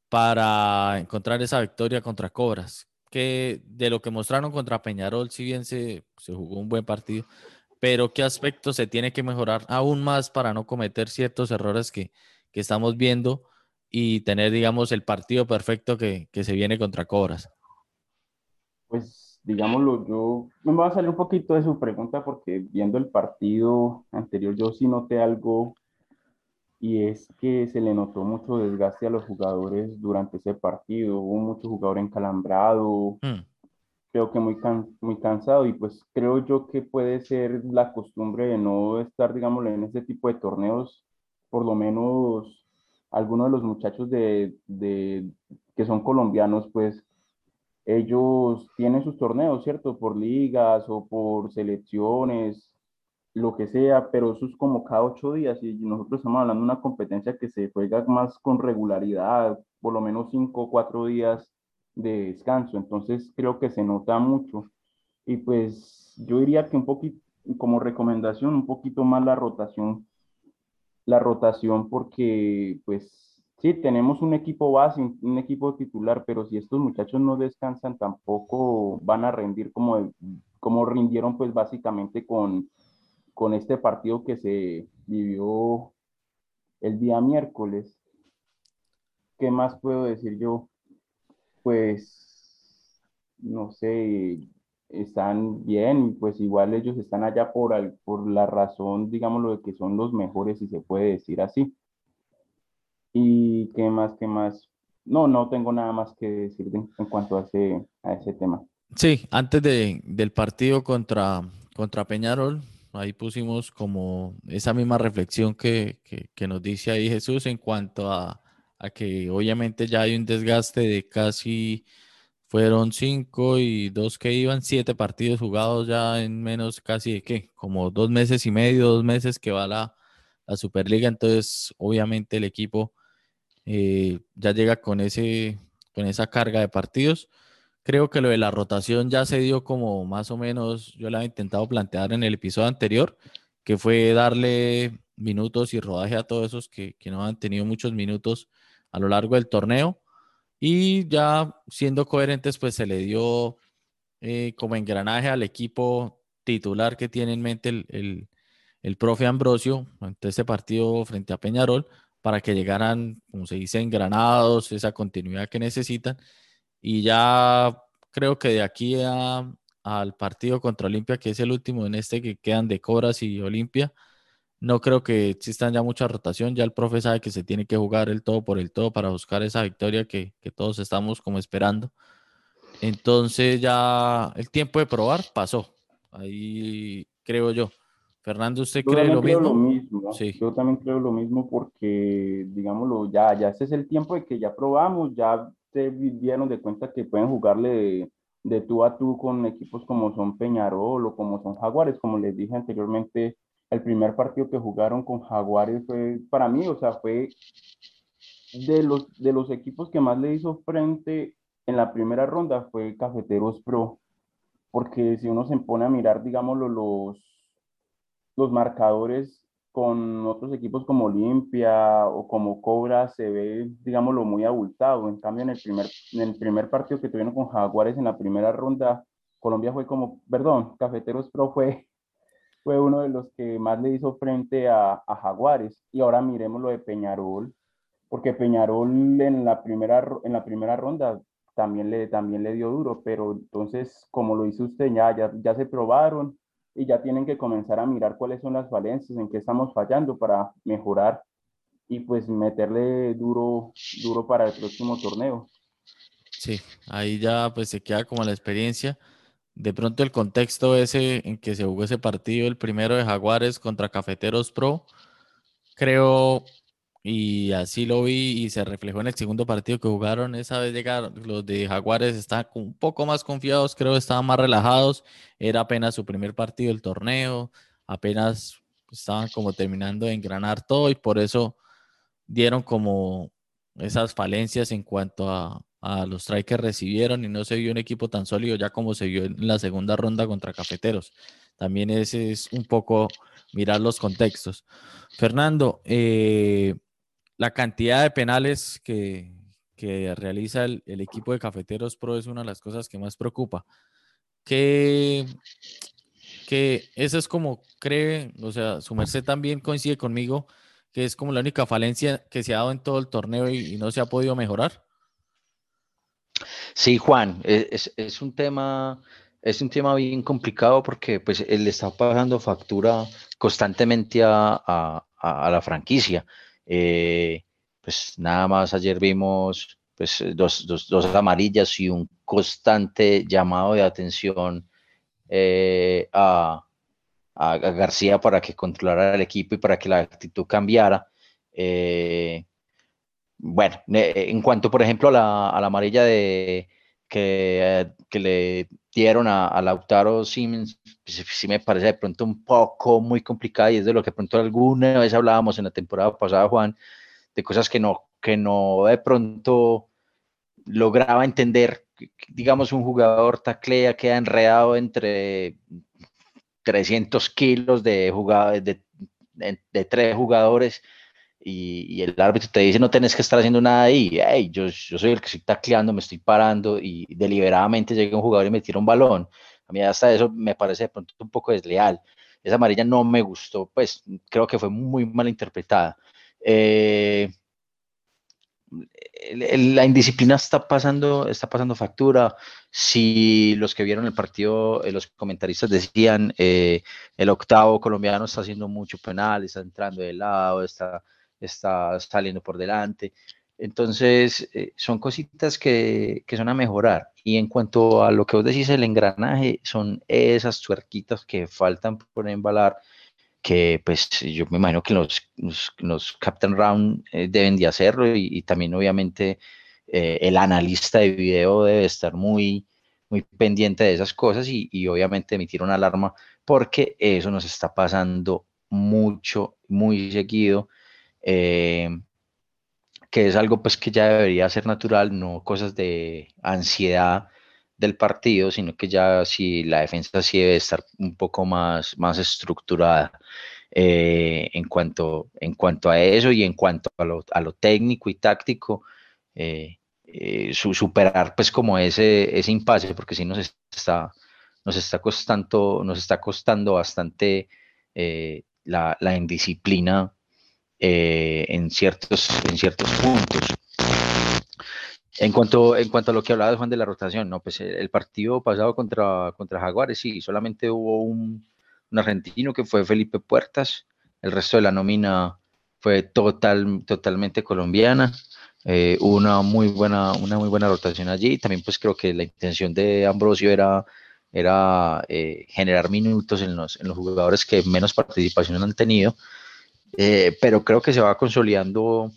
para encontrar esa victoria contra Cobras que de lo que mostraron contra Peñarol, si bien se, se jugó un buen partido, pero qué aspecto se tiene que mejorar aún más para no cometer ciertos errores que, que estamos viendo y tener, digamos, el partido perfecto que, que, se viene contra Cobras. Pues, digámoslo, yo me voy a salir un poquito de su pregunta porque viendo el partido anterior, yo sí noté algo y es que se le notó mucho desgaste a los jugadores durante ese partido. Hubo mucho jugador encalambrado, hmm. creo que muy, muy cansado y pues creo yo que puede ser la costumbre de no estar, digamos, en ese tipo de torneos, por lo menos algunos de los muchachos de, de, que son colombianos, pues ellos tienen sus torneos, ¿cierto? Por ligas o por selecciones, lo que sea, pero eso es como cada ocho días y nosotros estamos hablando de una competencia que se juega más con regularidad, por lo menos cinco o cuatro días de descanso, entonces creo que se nota mucho. Y pues yo diría que un poquito, como recomendación, un poquito más la rotación, la rotación porque pues sí, tenemos un equipo base, un equipo titular, pero si estos muchachos no descansan tampoco van a rendir como, como rindieron pues básicamente con con este partido que se vivió el día miércoles. ¿Qué más puedo decir yo? Pues, no sé, están bien, pues igual ellos están allá por, por la razón, digámoslo, de que son los mejores, si se puede decir así. ¿Y qué más, qué más? No, no tengo nada más que decir en cuanto a ese, a ese tema. Sí, antes de, del partido contra, contra Peñarol, ahí pusimos como esa misma reflexión que, que, nos dice ahí Jesús en cuanto a, a, que obviamente ya hay un desgaste de casi, fueron cinco y dos que iban, siete partidos jugados ya en menos casi de qué, como dos meses y medio, dos meses que va la, la Superliga, entonces obviamente el equipo eh, ya llega con, ese, con esa carga de partidos Creo que lo de la rotación ya se dio como más o menos, yo lo había intentado plantear en el episodio anterior, que fue darle minutos y rodaje a todos esos que, no han tenido muchos minutos a lo largo del torneo. Y ya siendo coherentes, pues se le dio eh, como engranaje al equipo titular que tiene en mente el, el profe Ambrosio ante ese partido frente a Peñarol para que llegaran, como se dice, engranados, esa continuidad que necesitan y ya creo que de aquí al partido contra Olimpia, que es el último en este que quedan de Cobras y Olimpia, no creo que existan ya mucha rotación. Ya el profe sabe que se tiene que jugar el todo por el todo para buscar esa victoria que, todos estamos como esperando. Entonces ya el tiempo de probar pasó. Ahí creo yo. Fernando, ¿usted cree lo mismo? lo mismo? Sí. Yo también creo lo mismo porque, digámoslo, ya, ya ese es el tiempo de que ya probamos, ya se dieron de cuenta que pueden jugarle de, tú a tú con equipos como son Peñarol o como son Jaguares, como les dije anteriormente, el primer partido que jugaron con Jaguares fue, para mí, o sea, fue de los, de los equipos que más le hizo frente en la primera ronda fue Cafeteros Pro, porque si uno se pone a mirar, digámoslo, los, los marcadores con otros equipos como Olimpia o como Cobra se ve, digámoslo, muy abultado. En cambio, en el primer, en el primer partido que tuvieron con Jaguares en la primera ronda, Colombia fue como, perdón, Cafeteros Pro fue, fue uno de los que más le hizo frente a, a Jaguares. Y ahora miremos lo de Peñarol, porque Peñarol en la primera, en la primera ronda también le, también le dio duro, pero entonces, como lo hizo usted, ya, ya, ya se probaron y ya tienen que comenzar a mirar cuáles son las falencias, en qué estamos fallando para mejorar y pues meterle duro, duro para el próximo torneo. Sí, ahí ya pues se queda como la experiencia. De pronto el contexto ese en que se jugó ese partido, el primero de Jaguares contra Cafeteros Pro, creo y así lo vi y se reflejó en el segundo partido que jugaron. Esa vez llegaron los de Jaguares, estaban un poco más confiados, creo que estaban más relajados. Era apenas su primer partido del torneo, apenas estaban como terminando de engranar todo y por eso dieron como esas falencias en cuanto a, a los strikes que recibieron y no se vio un equipo tan sólido ya como se vio en la segunda ronda contra Cafeteros. También ese es un poco mirar los contextos. Fernando, eh, la cantidad de penales que, realiza el, equipo de Cafeteros Pro es una de las cosas que más preocupa. Que, que eso es como cree, o sea, su merced también coincide conmigo, que es como la única falencia que se ha dado en todo el torneo y, no se ha podido mejorar. Sí, Juan, e, es, un tema, es un tema bien complicado porque pues él está pagando factura constantemente a la franquicia. Eh, pues nada más ayer vimos pues dos, dos, amarillas y un constante llamado de atención eh, a, a, García para que controlara el equipo y para que la actitud cambiara. Eh, bueno, en cuanto por ejemplo a la amarilla de, que, que, le dieron a, a Lautaro Siemens, pues, sí me parece de pronto un poco muy complicada y es de lo que pronto alguna vez hablábamos en la temporada pasada, Juan, de cosas que no, que no de pronto lograba entender. Digamos, un jugador taclea, queda enredado entre 300 kilos de, de, de tres jugadores y, el árbitro te dice no tenés que estar haciendo nada ahí, hey, yo, yo soy el que estoy tacleando, me estoy parando y deliberadamente llega un jugador y me tira un balón. A mí hasta eso me parece de pronto un poco desleal. Esa amarilla no me gustó, pues creo que fue muy mal interpretada. Eh, la indisciplina está pasando, está pasando factura. Si los que vieron el partido, eh, los comentaristas decían, eh, el octavo colombiano está haciendo mucho penal, está entrando de lado, está está saliendo por delante. Entonces, eh, son cositas que, que, son a mejorar. Y en cuanto a lo que vos decís, el engranaje, son esas tuerquitas que faltan por embalar, que pues yo me imagino que los, los, Captain Round eh, deben de hacerlo y, también obviamente eh, el analista de video debe estar muy, muy pendiente de esas cosas y, y obviamente emitir una alarma porque eso nos está pasando mucho, muy seguido. Eh, que es algo pues que ya debería ser natural, no cosas de ansiedad del partido, sino que ya si la defensa sí debe estar un poco más, más estructurada eh, en, cuanto, en cuanto a eso y en cuanto a lo, a lo técnico y táctico, eh, eh, superar pues como ese, ese impasse, porque si nos está, nos está costando, nos está costando bastante la, la indisciplina eh, en, ciertos, en ciertos puntos. En cuanto, en cuanto a lo que hablaba Juan de la rotación, no, pues el, partido pasado contra, contra Jaguares, sí, solamente hubo un, un, argentino que fue Felipe Puertas, el resto de la nómina fue total, totalmente colombiana. Eh, una muy buena, una muy buena rotación allí. También pues creo que la intención de Ambrosio era, era eh, generar minutos en los, en los jugadores que menos participación han tenido. Eh, pero creo que se va consolidando,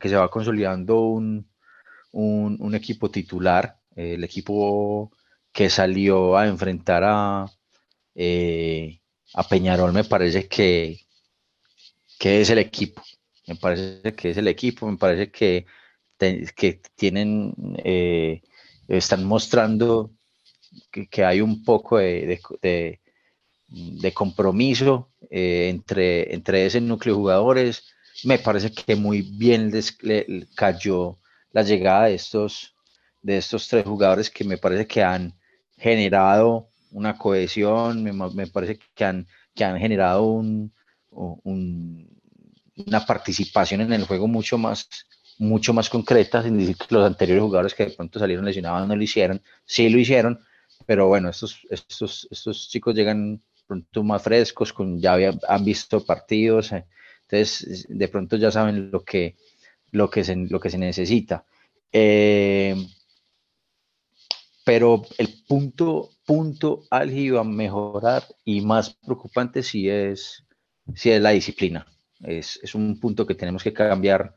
que se va consolidando un, un, equipo titular, el equipo que salió a enfrentar a, eh, a Peñarol me parece que, que es el equipo, me parece que es el equipo, me parece que, que tienen, eh, están mostrando que, hay un poco de compromiso eh, entre, entre ese núcleo de jugadores. Me parece que muy bien les, cayó la llegada de estos, de estos tres jugadores que me parece que han generado una cohesión, me, me parece que han, que han generado un, una participación en el juego mucho más, mucho más concreta, sin decir que los anteriores jugadores que de pronto salieron lesionados no lo hicieron, sí lo hicieron, pero bueno, estos, estos, estos chicos llegan pronto más frescos, con, ya han visto partidos, eh, entonces de pronto ya saben lo que, lo que, se, lo que se necesita. Eh, pero el punto, punto álgido a mejorar y más preocupante sí es, sí es la disciplina. Es, es un punto que tenemos que cambiar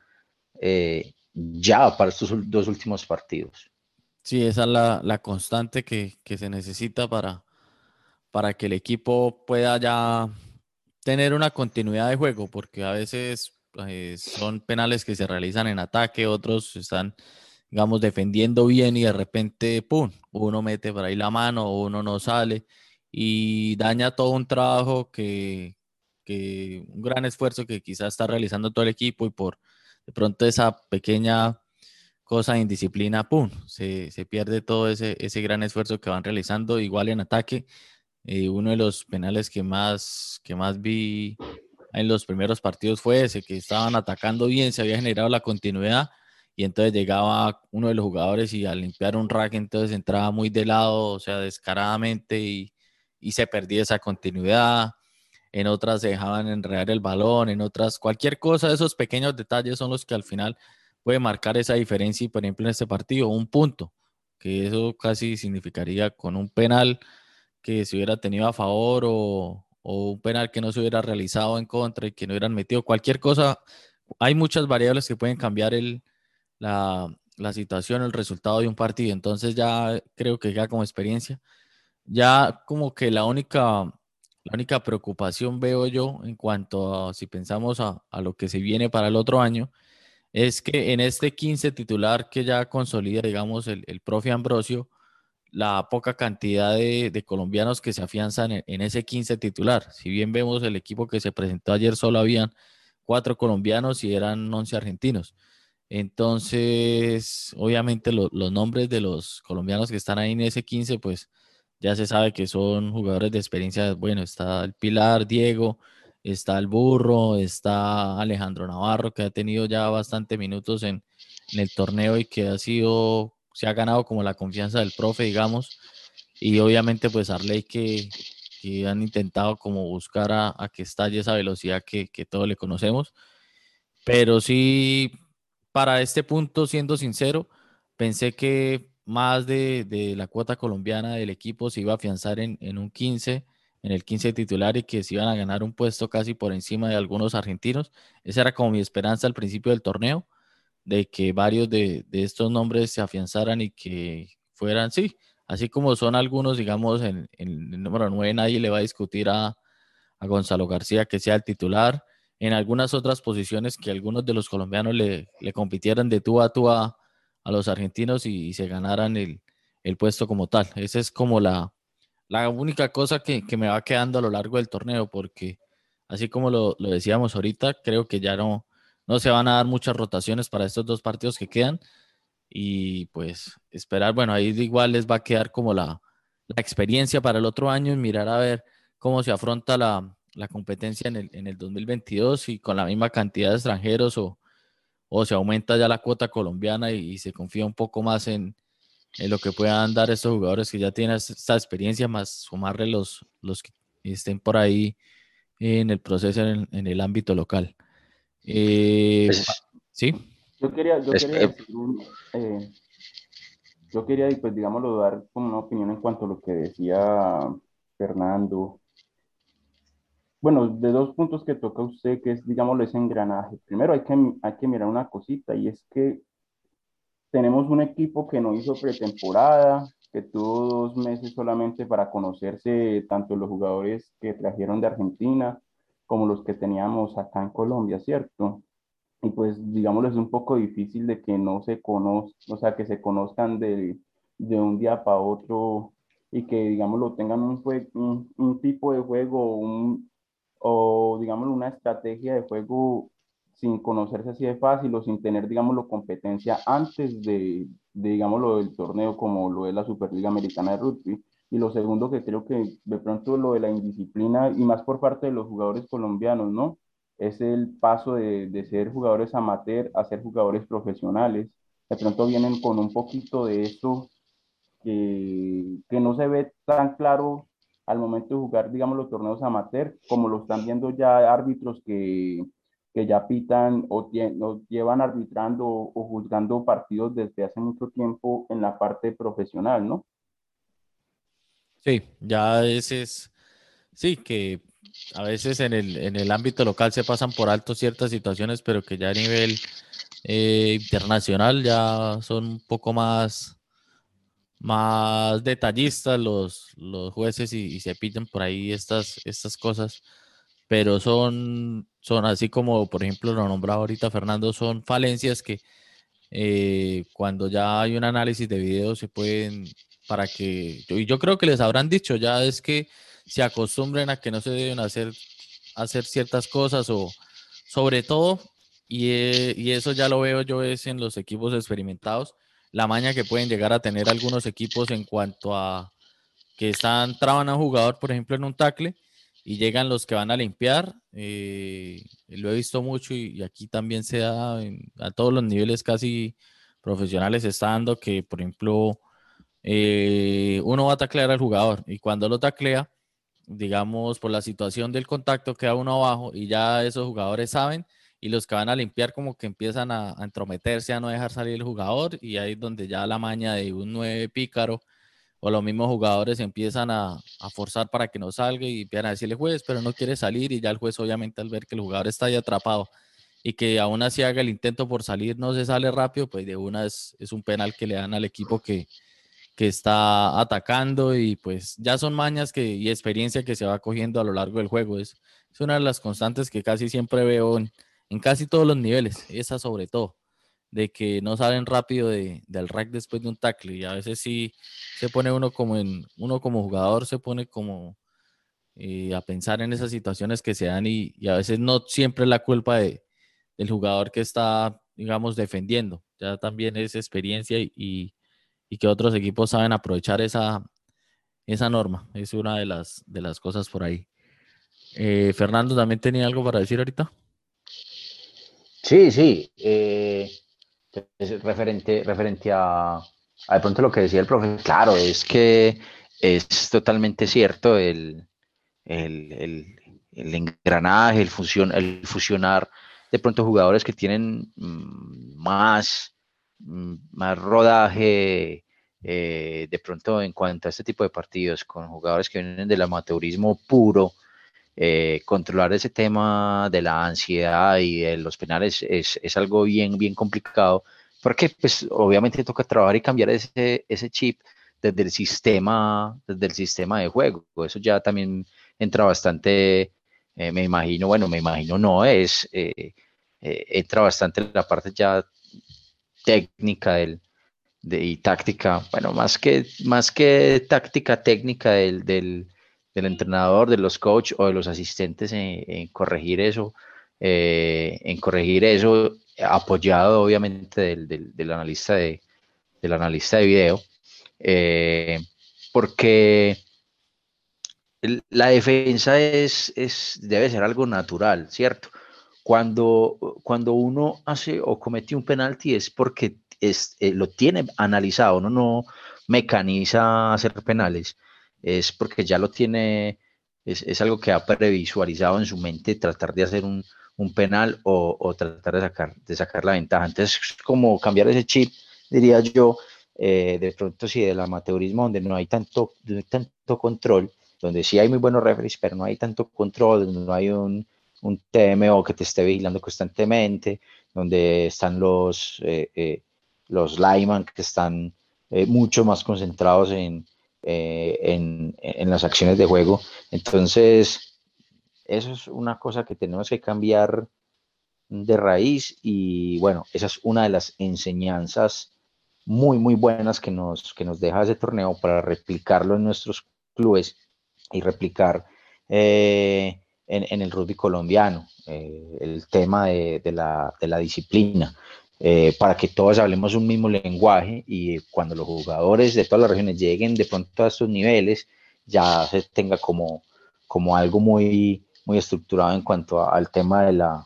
eh, ya para estos dos últimos partidos. Sí, esa es la, la constante que, que, se necesita para, para que el equipo pueda ya tener una continuidad de juego, porque a veces pues, son penales que se realizan en ataque, otros están, digamos, defendiendo bien y de repente, ¡pum!, uno mete por ahí la mano, uno no sale y daña todo un trabajo que, que un gran esfuerzo que quizás está realizando todo el equipo y por de pronto esa pequeña cosa de indisciplina, ¡pum!, se, se pierde todo ese, ese gran esfuerzo que van realizando, igual en ataque eh, uno de los penales que más, que más vi en los primeros partidos fue ese, que estaban atacando bien, se había generado la continuidad y entonces llegaba uno de los jugadores y al limpiar un rack entonces entraba muy de lado, o sea, descaradamente y, y se perdía esa continuidad. En otras se dejaban enredar el balón, en otras cualquier cosa, esos pequeños detalles son los que al final puede marcar esa diferencia y por ejemplo en este partido un punto, que eso casi significaría con un penal que se hubiera tenido a favor o, un penal que no se hubiera realizado en contra y que no hubieran metido cualquier cosa. Hay muchas variables que pueden cambiar el, la, la situación, el resultado de un partido. Entonces ya creo que ya como experiencia, ya como que la única, la única preocupación veo yo en cuanto a si pensamos a, a, lo que se viene para el otro año, es que en este 15 titular que ya consolida, digamos, el, el profe Ambrosio, la poca cantidad de, colombianos que se afianzan en, ese 15 titular. Si bien vemos el equipo que se presentó ayer, solo habían cuatro colombianos y eran 11 argentinos. Entonces, obviamente los nombres de los colombianos que están ahí en ese 15, pues ya se sabe que son jugadores de experiencia. Bueno, está el Pilar, Diego, está el Burro, está Alejandro Navarro, que ha tenido ya bastante minutos en, en el torneo y que ha sido se ha ganado como la confianza del profe, digamos, y obviamente pues Arley que, que han intentado como buscar a, que estalle esa velocidad que, que todos le conocemos, pero sí para este punto, siendo sincero, pensé que más de, de la cuota colombiana del equipo se iba a afianzar en, en, un 15, en el 15 titular y que se iban a ganar un puesto casi por encima de algunos argentinos. Esa era como mi esperanza al principio del torneo, de que varios de, de estos nombres se afianzaran y que fueran, sí, así como son algunos, digamos, en, el número 9 nadie le va a discutir a, a Gonzalo García que sea el titular en algunas otras posiciones que algunos de los colombianos le, le compitieran de tú a tú a, a los argentinos y, y se ganaran el, el, puesto como tal. Esa es como la, la única cosa que, que, me va quedando a lo largo del torneo, porque así como lo, lo, decíamos ahorita, creo que ya no, no se van a dar muchas rotaciones para estos dos partidos que quedan. Y pues esperar, bueno, ahí igual les va a quedar como la, la experiencia para el otro año y mirar a ver cómo se afronta la, la competencia en el, en el 2022 y con la misma cantidad de extranjeros o, o se aumenta ya la cuota colombiana y, se confía un poco más en, en, lo que puedan dar estos jugadores que ya tienen esta experiencia, más sumarle los, los que estén por ahí en el proceso en el ámbito local. Eh, pues, ¿Sí? Yo quería, yo quería, decir, eh, yo quería, pues, digámoslo, dar como una opinión en cuanto a lo que decía Fernando bueno, de dos puntos que toca usted, que es, digámoslo, ese engranaje. Primero hay que, hay que mirar una cosita y es que tenemos un equipo que no hizo pretemporada, que tuvo dos meses solamente para conocerse tanto los jugadores que trajeron de Argentina como los que teníamos acá en Colombia, ¿cierto? Y pues, digámoslo, es un poco difícil de que no se conozcan, o sea, que se conozcan de, de un día para otro y que, digámoslo, tengan un, un, un tipo de juego, o, digamos, una estrategia de juego sin conocerse así de fácil o sin tener, digámoslo, competencia antes de, de digámoslo, del torneo como lo es la Superliga Americana de Rugby. Y lo segundo que creo que de pronto lo de la indisciplina y más por parte de los jugadores colombianos, ¿no? Es el paso de, de ser jugadores amateur a ser jugadores profesionales. De pronto vienen con un poquito de eso que, que no se ve tan claro al momento de jugar, digamos, los torneos amateur, como lo están viendo ya árbitros que, que ya pitan o, o, llevan arbitrando o juzgando partidos desde hace mucho tiempo en la parte profesional, ¿no? Sí, ya ese es, sí, que a veces en el, en el ámbito local se pasan por alto ciertas situaciones, pero que ya a nivel eh, internacional ya son un poco más más detallistas los, los jueces y, y, se piden por ahí estas, estas cosas, pero son, son así como, por ejemplo, lo nombraba ahorita Fernando, son falencias que eh, cuando ya hay un análisis de video se pueden, para que, y yo creo que les habrán dicho ya es que se acostumbren a que no se deben hacer, hacer ciertas cosas o sobre todo, y, eh, y eso ya lo veo yo es en los equipos experimentados, la maña que pueden llegar a tener algunos equipos en cuanto a que están, traban a un jugador, por ejemplo, en un tackle y llegan los que van a limpiar. Eh, lo he visto mucho y, aquí también se da a todos los niveles casi profesionales, está dando que, por ejemplo, eh, uno va a taclear al jugador y cuando lo taclea, digamos, por la situación del contacto queda uno abajo y ya esos jugadores saben y los que van a limpiar como que empiezan a, entrometerse, a no dejar salir el jugador y ahí es donde ya la maña de un nueve pícaro o los mismos jugadores empiezan a, a, forzar para que no salga y empiezan a decirle juez, pero no quiere salir y ya el juez obviamente al ver que el jugador está ahí atrapado y que aún así haga el intento por salir, no se sale rápido, pues de una es, es un penal que le dan al equipo que, que está atacando y pues ya son mañas que, y experiencia que se va cogiendo a lo largo del juego. Es, es una de las constantes que casi siempre veo en, en casi todos los niveles, esa sobre todo, de que no salen rápido de, del rack después de un tackle y a veces sí se pone uno como en, uno como jugador se pone como eh, a pensar en esas situaciones que se dan y, a veces no siempre es la culpa de, del jugador que está, digamos, defendiendo, ya también es experiencia y, y que otros equipos saben aprovechar esa, esa norma, es una de las, de las cosas por ahí. Eh, Fernando también tenía algo para decir ahorita. Sí, sí. Eh, referente, referente a, de pronto lo que decía el profesor, claro, es que es totalmente cierto el, el, el, engranaje, el, el fusionar de pronto jugadores que tienen mm, más, más rodaje eh, de pronto en cuanto a este tipo de partidos, con jugadores que vienen del amateurismo puro, eh, controlar ese tema de la ansiedad y de los penales es, es, algo bien, bien complicado, porque pues obviamente toca trabajar y cambiar ese, ese chip desde el sistema, desde el sistema de juego. Eso ya también entra bastante, eh, me imagino, bueno, me imagino no, es, eh, entra bastante la parte ya técnica del, de, y táctica, bueno, más que, más que táctica técnica del, del, del entrenador, de los coaches o de los asistentes en, corregir eso, en corregir eso, apoyado obviamente del, del, del analista de, del analista de video, porque la defensa es, es, debe ser algo natural, ¿cierto? Cuando, cuando uno hace o comete un penalti es porque es, eh, lo tiene analizado, uno no mecaniza hacer penales, es porque ya lo tiene, es, es algo que ha previsualizado en su mente tratar de hacer un, un penal o, o, tratar de sacar, de sacar la ventaja. Entonces, como cambiar ese chip, diría yo, eh, de pronto sí, del amateurismo, donde no hay tanto, no hay tanto control, donde sí hay muy buenos referees, pero no hay tanto control, no hay un, un TMO que te esté vigilando constantemente, donde están los, eh, eh, los que están eh, mucho más concentrados en, en, en, las acciones de juego. Entonces, eso es una cosa que tenemos que cambiar de raíz y bueno, esa es una de las enseñanzas muy, muy buenas que nos, que nos deja ese torneo para replicarlo en nuestros clubes y replicar eh, en, en, el rugby colombiano eh, el tema de, de, la, de, la, disciplina, eh, para que todos hablemos un mismo lenguaje y cuando los jugadores de todas las regiones lleguen de pronto a estos niveles, ya se tenga como, como algo muy, muy estructurado en cuanto a, al tema de la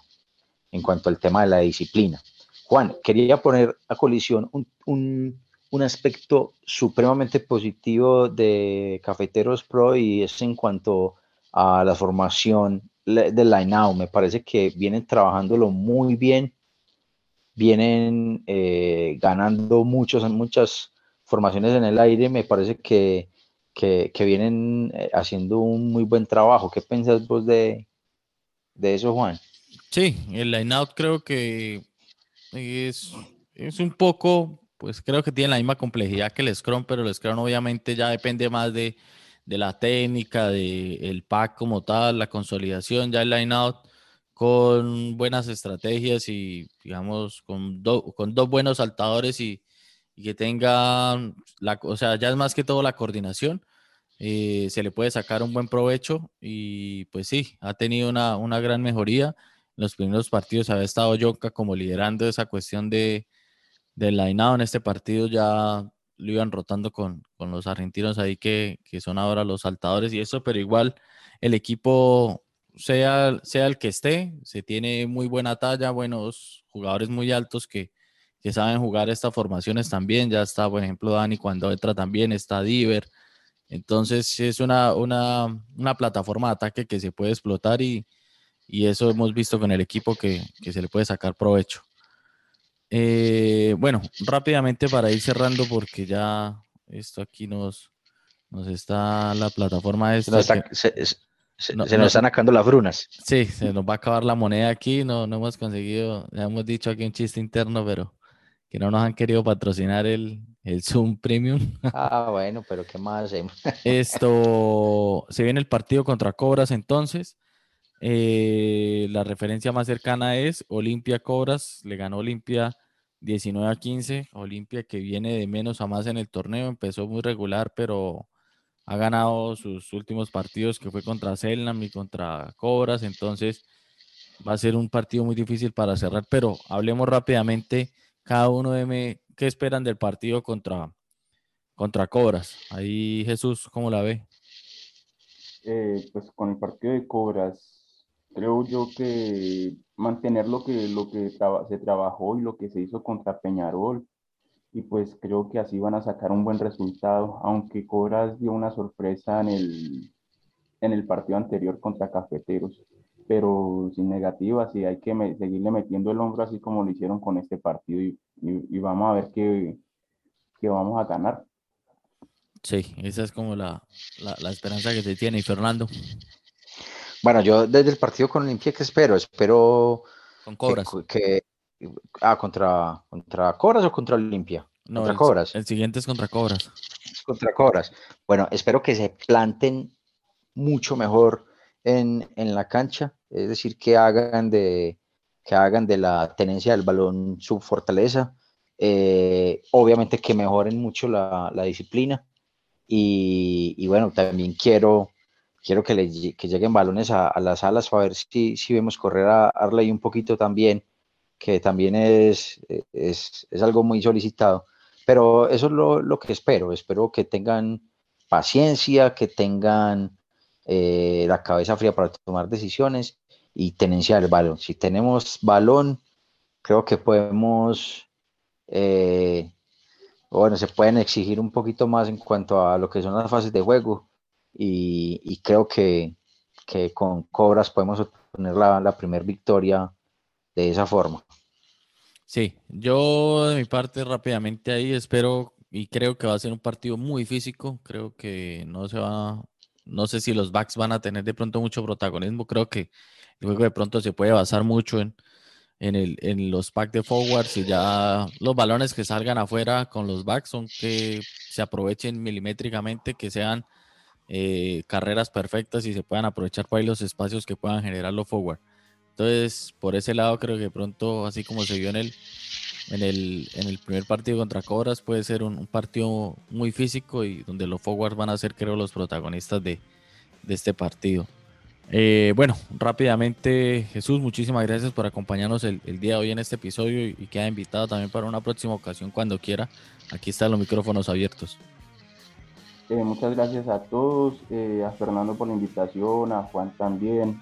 en cuanto al tema de la disciplina. Juan, quería poner a colisión un, un un aspecto supremamente positivo de Cafeteros Pro y es en cuanto a la formación del line-out. Me parece que vienen trabajándolo muy bien, vienen eh, ganando muchos, muchas formaciones en el aire. Me parece que, que, vienen eh, haciendo un muy buen trabajo. ¿Qué piensas vos de, de eso, Juan? Sí, el line-out creo que es, es un poco pues creo que tiene la misma complejidad que el Scrum, pero el Scrum obviamente ya depende más de, de la técnica, del el pack como tal, la consolidación, ya el line-out con buenas estrategias y digamos con, con dos buenos saltadores y, que tengan, la, o sea, ya es más que todo la coordinación. Eh, se le puede sacar un buen provecho y pues sí, ha tenido una, una gran mejoría. En los primeros partidos había estado Yonka como liderando esa cuestión de, del Lainado en este partido ya lo iban rotando con, con los argentinos ahí que, que, son ahora los saltadores y eso, pero igual el equipo, sea, sea el que esté, se tiene muy buena talla, buenos jugadores muy altos que, que saben jugar estas formaciones también. Ya está, por ejemplo, Dani cuando entra también, está Diver. Entonces es una, una, una plataforma de ataque que se puede explotar y, y eso hemos visto con el equipo que, que se le puede sacar provecho. Eh, bueno, rápidamente para ir cerrando, porque ya esto aquí nos, nos está la plataforma esta. Se, nos, se, se, no, se nos están sacando las brunas. Sí, se nos va a acabar la moneda aquí. No, no hemos conseguido, ya hemos dicho aquí un chiste interno, pero que no nos han querido patrocinar el, el Zoom Premium. Ah, bueno, pero ¿qué más hacemos? Esto, se viene el partido contra Cobras entonces. Eh, la referencia más cercana es Olimpia Cobras, le ganó Olimpia 19 a 15. Olimpia que viene de menos a más en el torneo, empezó muy regular, pero ha ganado sus últimos partidos que fue contra Selnam y contra Cobras, entonces va a ser un partido muy difícil para cerrar, pero hablemos rápidamente cada uno de qué esperan del partido contra, contra Cobras. Ahí Jesús, ¿cómo la ve? Eh, pues con el partido de Cobras, creo yo que mantener lo que, lo que se trabajó y lo que se hizo contra Peñarol. Y pues creo que así van a sacar un buen resultado, aunque Cobras dio una sorpresa en el, en el partido anterior contra Cafeteros. pero sin negativas y hay que seguirle metiendo el hombro así como lo hicieron con este partido y, y, vamos a ver qué, qué, vamos a ganar. Sí, esa es como la, la, la esperanza que se tiene. Y Fernando. Bueno, yo desde el partido con Olimpia, ¿qué espero? Espero con Cobras. Que, ah, contra, contra Cobras o contra Olimpia. No, contra Cobras. El siguiente es contra Cobras. contra Cobras. Bueno, espero que se planten mucho mejor en, la cancha, es decir, que hagan de, que hagan de la tenencia del balón su fortaleza. Eh, obviamente que mejoren mucho la, disciplina. Y, bueno, también quiero, quiero que, le, lleguen balones a, las alas para ver si, vemos correr a Arley un poquito también, que también es, es, algo muy solicitado. Pero eso es lo, lo, que espero. Espero que tengan paciencia, que tengan eh, la cabeza fría para tomar decisiones y tenencia del balón. Si tenemos balón, creo que podemos, eh, bueno, se pueden exigir un poquito más en cuanto a lo que son las fases de juego y, creo que, con Cobras podemos obtener la, la primera victoria de esa forma. Sí, yo de mi parte rápidamente ahí espero y creo que va a ser un partido muy físico, creo que no se va no sé si los backs van a tener de pronto mucho protagonismo. Creo que el juego de pronto se puede basar mucho en, en, el, en los packs de forwards y ya los balones que salgan afuera con los backs son que se aprovechen milimétricamente, que sean eh, carreras perfectas y se puedan aprovechar para los espacios que puedan generar los forward. Entonces, por ese lado creo que pronto, así como se vio en el, en el, en el primer partido contra Cobras puede ser un, partido muy físico y donde los forwards van a ser creo los protagonistas de, este partido. Eh, bueno, rápidamente Jesús, muchísimas gracias por acompañarnos el, día de hoy en este episodio y, queda invitado también para una próxima ocasión cuando quiera. Aquí están los micrófonos abiertos. Eh, muchas gracias a todos, eh, a Fernando por la invitación, a Juan también.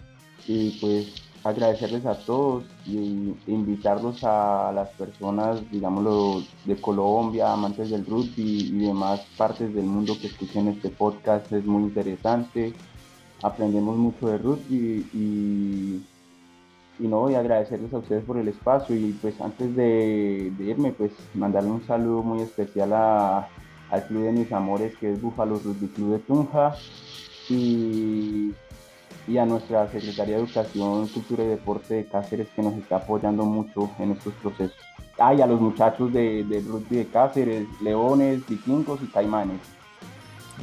Y pues agradecerles a todos y invitarlos a las personas, digámoslo, de Colombia, amantes del rugby y demás partes del mundo que escuchen este podcast. Es muy interesante, aprendemos mucho de rugby y, y no, y agradecerles a ustedes por el espacio. Y pues antes de, irme, pues mandarle un saludo muy especial a, al club de mis amores que es Búfalo Rugby Club de Tunja y y a nuestra Secretaría de Educación, Cultura y Deporte de Cáceres que nos está apoyando mucho en estos procesos. Ah, y a los muchachos de, de rugby de Cáceres, Leones, Vikingos y Caimanes.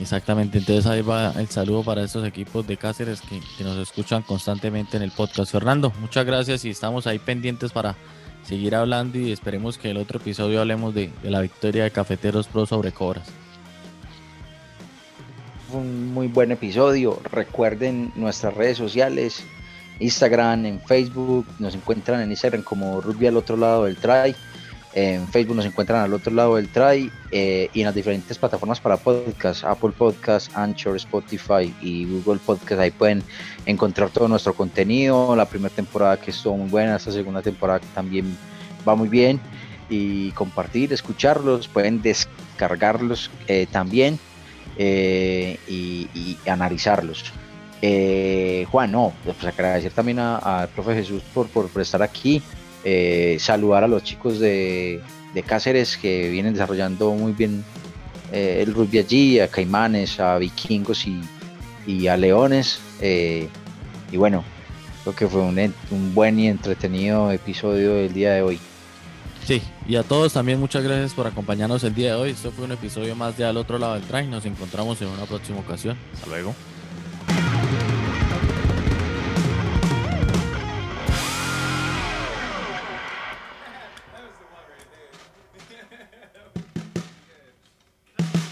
Exactamente, entonces ahí va el saludo para estos equipos de Cáceres que, nos escuchan constantemente en el podcast. Fernando, muchas gracias y estamos ahí pendientes para seguir hablando y esperemos que el otro episodio hablemos de, la victoria de Cafeteros Pro sobre Cobras un muy buen episodio. Recuerden nuestras redes sociales, Instagram, en Facebook, nos encuentran en Instagram como Rugby al otro lado del try. En Facebook nos encuentran al otro lado del try eh, y en las diferentes plataformas para podcast, Apple Podcast, Anchor, Spotify y Google Podcast. Ahí pueden encontrar todo nuestro contenido. La primera temporada que estuvo muy buena, esta segunda temporada que también va muy bien. Y compartir, escucharlos, pueden descargarlos eh, también eh, y, analizarlos. Eh, Juan, no, pues agradecer también al profe Jesús por, por, estar aquí, eh, saludar a los chicos de, Cáceres que vienen desarrollando muy bien el rugby allí, a Caimanes, a Vikingos y, a Leones. y bueno, creo que fue un, un buen y entretenido episodio del día de hoy. Sí, y a todos también muchas gracias por acompañarnos el día de hoy. Esto fue un episodio más de Al otro lado del train. Nos encontramos en una próxima ocasión. Hasta luego.